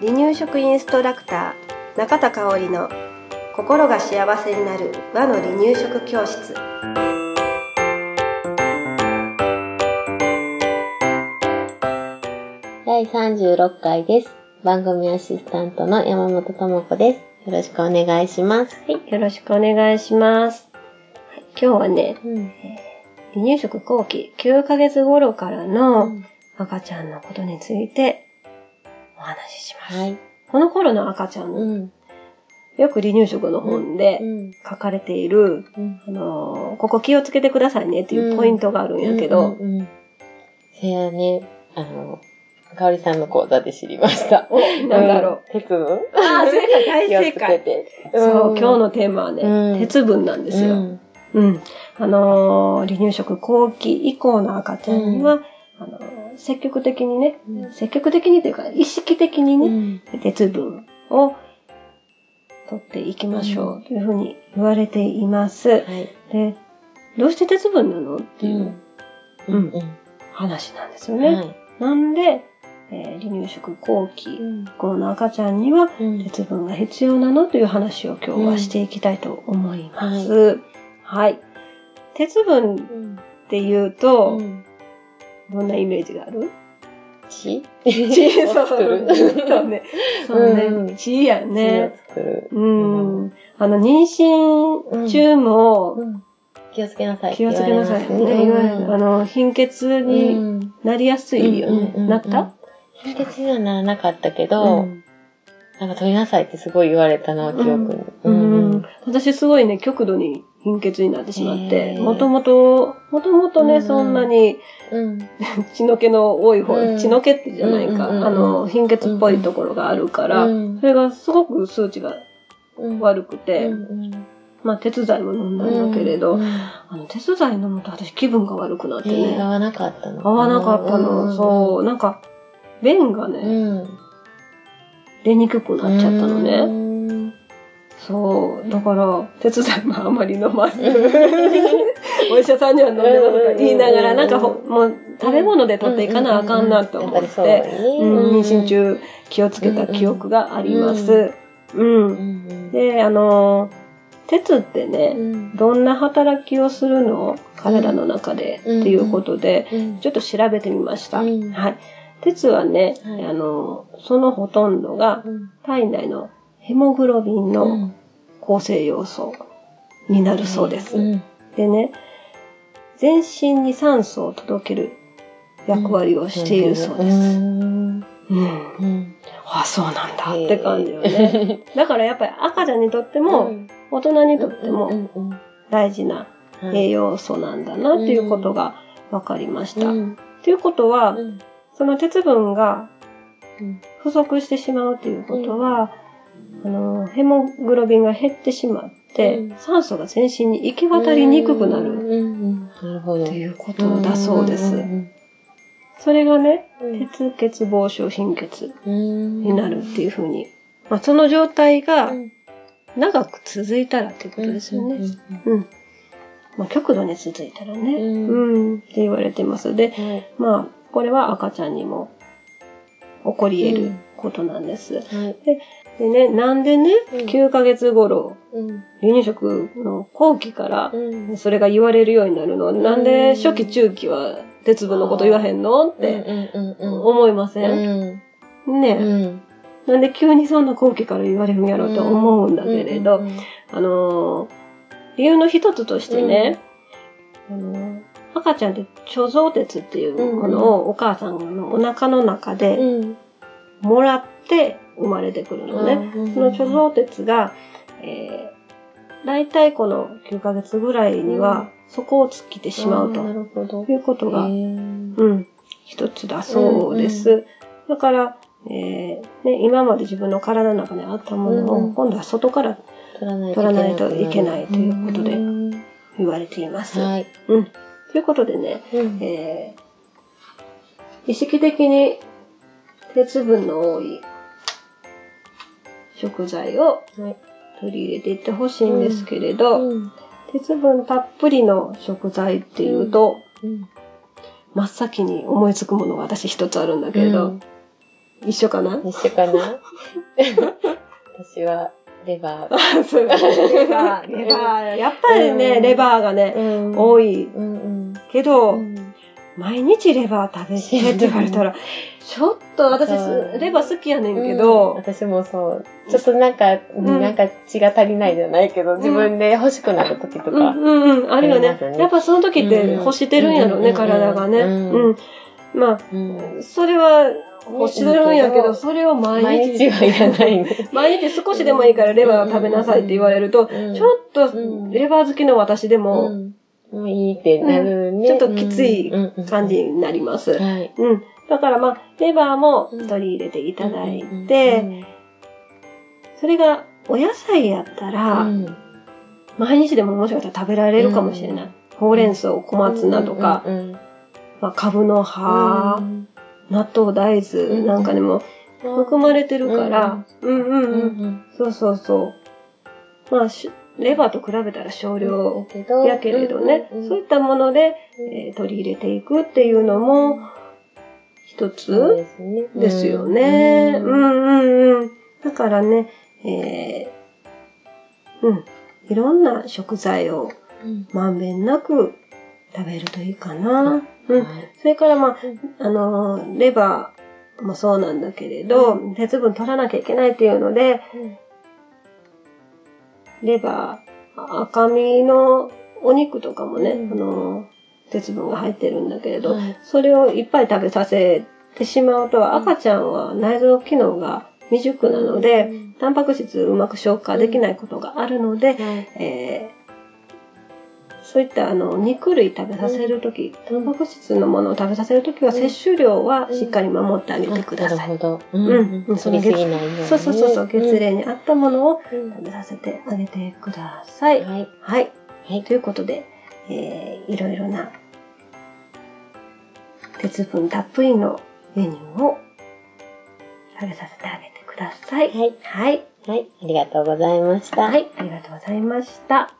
離乳食インストラクター中田香織の心が幸せになる和の離乳食教室第36回です。番組アシスタントの山本智子です。よろしくお願いします。はいよろしくお願いします、はい今日はねうん。離乳食後期9ヶ月頃からの赤ちゃんのことについてお話しします、はい。この頃の赤ちゃん、うん。よく離乳食の本うでん。書かれている、うん。あのーここ気をつけてくださいねっていうポイントがあるんやけど、うんうんうん。それはね、あの、かおりさんの講座で知りました。お、なんだろう。うん。鉄分？ああ、正解、大気をつけ正解。て。そう、今日ののテーマはね、うん鉄分なんですよ。うん。うん。あのー離乳食後期以降の赤ちゃんには、あのー積極的にね、うん積極的にというか、意識的にうね、ん。鉄分を取っていきましょうというふうに言われています。はい。で、どうして鉄分なの？っていううん。うん。話なんですようん。ね。はい。なんで、えー離乳食後期うん。以降の赤ちゃんにはうん。鉄分が必要なの？という話を今日はしていきたいと思います。はい。鉄分うん。っていうと、うん。どんなイメージがある？血血、そうそうね。そうね。うん血やね。血を作る。うん。あの、妊娠中もうん。気をつけなさい気をつけなさいね。いわゆる、あの、貧血にうんなりやすいよね。なった？貧血にはならなかったけうど、んなんか取りなさいってすごい言われたのは記憶に。うん。私すごいね、極度に貧血になってしまって。もともと、もともとね、うんうん。そんなにうん。血の気の多い方、うん。血の気ってじゃないか、あの、貧血っぽいところがあるから、うんそれがすごく数値がうん。悪くて、うんまあ、鉄剤も飲んだんだけれど、うんあの、鉄剤飲むと私気分が悪くなってえー合ね、わなかったの合わなかったの、そう、なんか、便がうね、ん。出にくくなっちゃったのうね。ん。そう、だから、鉄剤もあんまり飲まず、お医者さんには飲んでますとか言いながら、なんかほ、もう、食べ物で取っていかなあかんなと思って、妊娠中気をつけた記憶があります。うん。うん。で、あの、鉄ってね、うん。どんな働きをするの？体の中で、うんっていうことで、うんちょっと調べてみました。うんはい。鉄はね、はい。あの、そのほとんどがうん。体内のヘモグロビンうのん。構成要素になるそうです。うん。でね、全身に酸素を届ける役割をしているそうです。うん。あ、そうなんだ。って感じよね。だからやっぱり赤ちゃんにとっても、うん。大人にとってうも大事なうん栄養素なんだなっていうことが分かりました。うっん。ていうことは、うんその鉄分がうん。不足してしまうということは、あの、ヘモグロビンが減ってしまって、うん。酸素が全身に行き渡りにくくなる。っていうことだそうです。んそれがね、うん。鉄欠乏症貧血うん。になるっていうふうに、まあ、その状態がうん。長く続いたらっていうことですよね。うん。まあ、極度に続いたらね、うん。うん、って言われてます。で、まあ、これは赤ちゃんにも起こり得ることなんです。はい。でね、なんでね、うん。9ヶ月頃、うん。離乳食の後期から、うん。それが言われるようになるの。なんで初期中期は鉄分のこと言わへんの？ってうんうん思いません、うん。ね、うん。なんで急にそんな後期から言われるんやろうと思うんだけれど、うんあのー理由の一つとしてね、あのー赤ちゃんって貯蔵鉄っていうものをお母さんのお腹の中でうんもらって生まれてくるのね。うんその貯蔵鉄が、えー、大体この9ヶ月ぐらいには底を尽きてしまうと。いうことが、うん、一つだそうです。だから、えーね、今まで自分の体の中にあったものを、うん今度は外から取らないといけないということでうん言われています。はい。うん。ということでね、うん。えー意識的に鉄分の多い食材をはい。取り入れていってほしいんですけれど、うん。鉄分たっぷりの食材っていうと、うん。真っ先に思いつくものが私一つあるんだけれど、うん。一緒かな？一緒かな？私は、レバー。あそう。レバー、レバー。やっぱりね、うん。レバーがね、うん。多い。うんうん。けど、うん毎日レバー食べてって言われたら、ちょっと私レバー好きやねんけど、私もそう。ちょっとなんか、ん。なんか血が足りないじゃないけど、自分で欲しくなる時とか。うんうんうん、あるよね。やっぱその時って欲してるんやろね、うん体がね。ううん。ん。まうん。あ、それは欲してるんやけど、それを毎毎日、日はいらないね。毎日少しでもいいからレバーを食べなさいって言われると、うん。ちょっとうんレバー好きの私でもうんもういいってなるね。ちょっときつい感じになります。はい。うん。だからまあ、レバーも取り入れていただいて、それがお野菜やったら、うん。毎日でももしかしたら食べられるかもしれない。うん。ほうれん草、小松菜とか、まあ、カブの葉、うん。納豆、大豆なんかにも含まれてるから、うん。うんうん。そうそうそう。まあ、しレバーと比べたら少量やけれどね、そういったもので、えー取り入れていくっていうのも一つですよね。ううんんうんうん。だからね、えーうん。いろんな食材をうん。まんべんなく食べるといいかな。うん。はい。それからまあ、あのー、レバーもそうなんだけれど、鉄分取らなきゃいけないっていうので、レバー、赤身のお肉とかもね、うん。あのー、鉄分が入ってるんだけれど、はい。それをいっぱい食べさせてしまうと、ん赤ちゃんは内臓機能が未熟なので、タンパク質うまく消化できないことがあるので、はい。えーそういったあの肉類食べさせるとき、タンパク質のものを食べさせるときは、うん摂取量はしっかり守ってあげてください。なるほど。うんうん。取りすぎないようにね。そうそうそうそう、月齢に合ったものをうん食べさせてあげてください。はい。はい。はい。ということで、えーいろいろな鉄分たっぷりのメニューを食べさせてあげてください。はい。はい。はい。ありがとうございました。はい、ありがとうございました。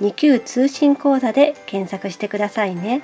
2級通信講座で検索してくださいね。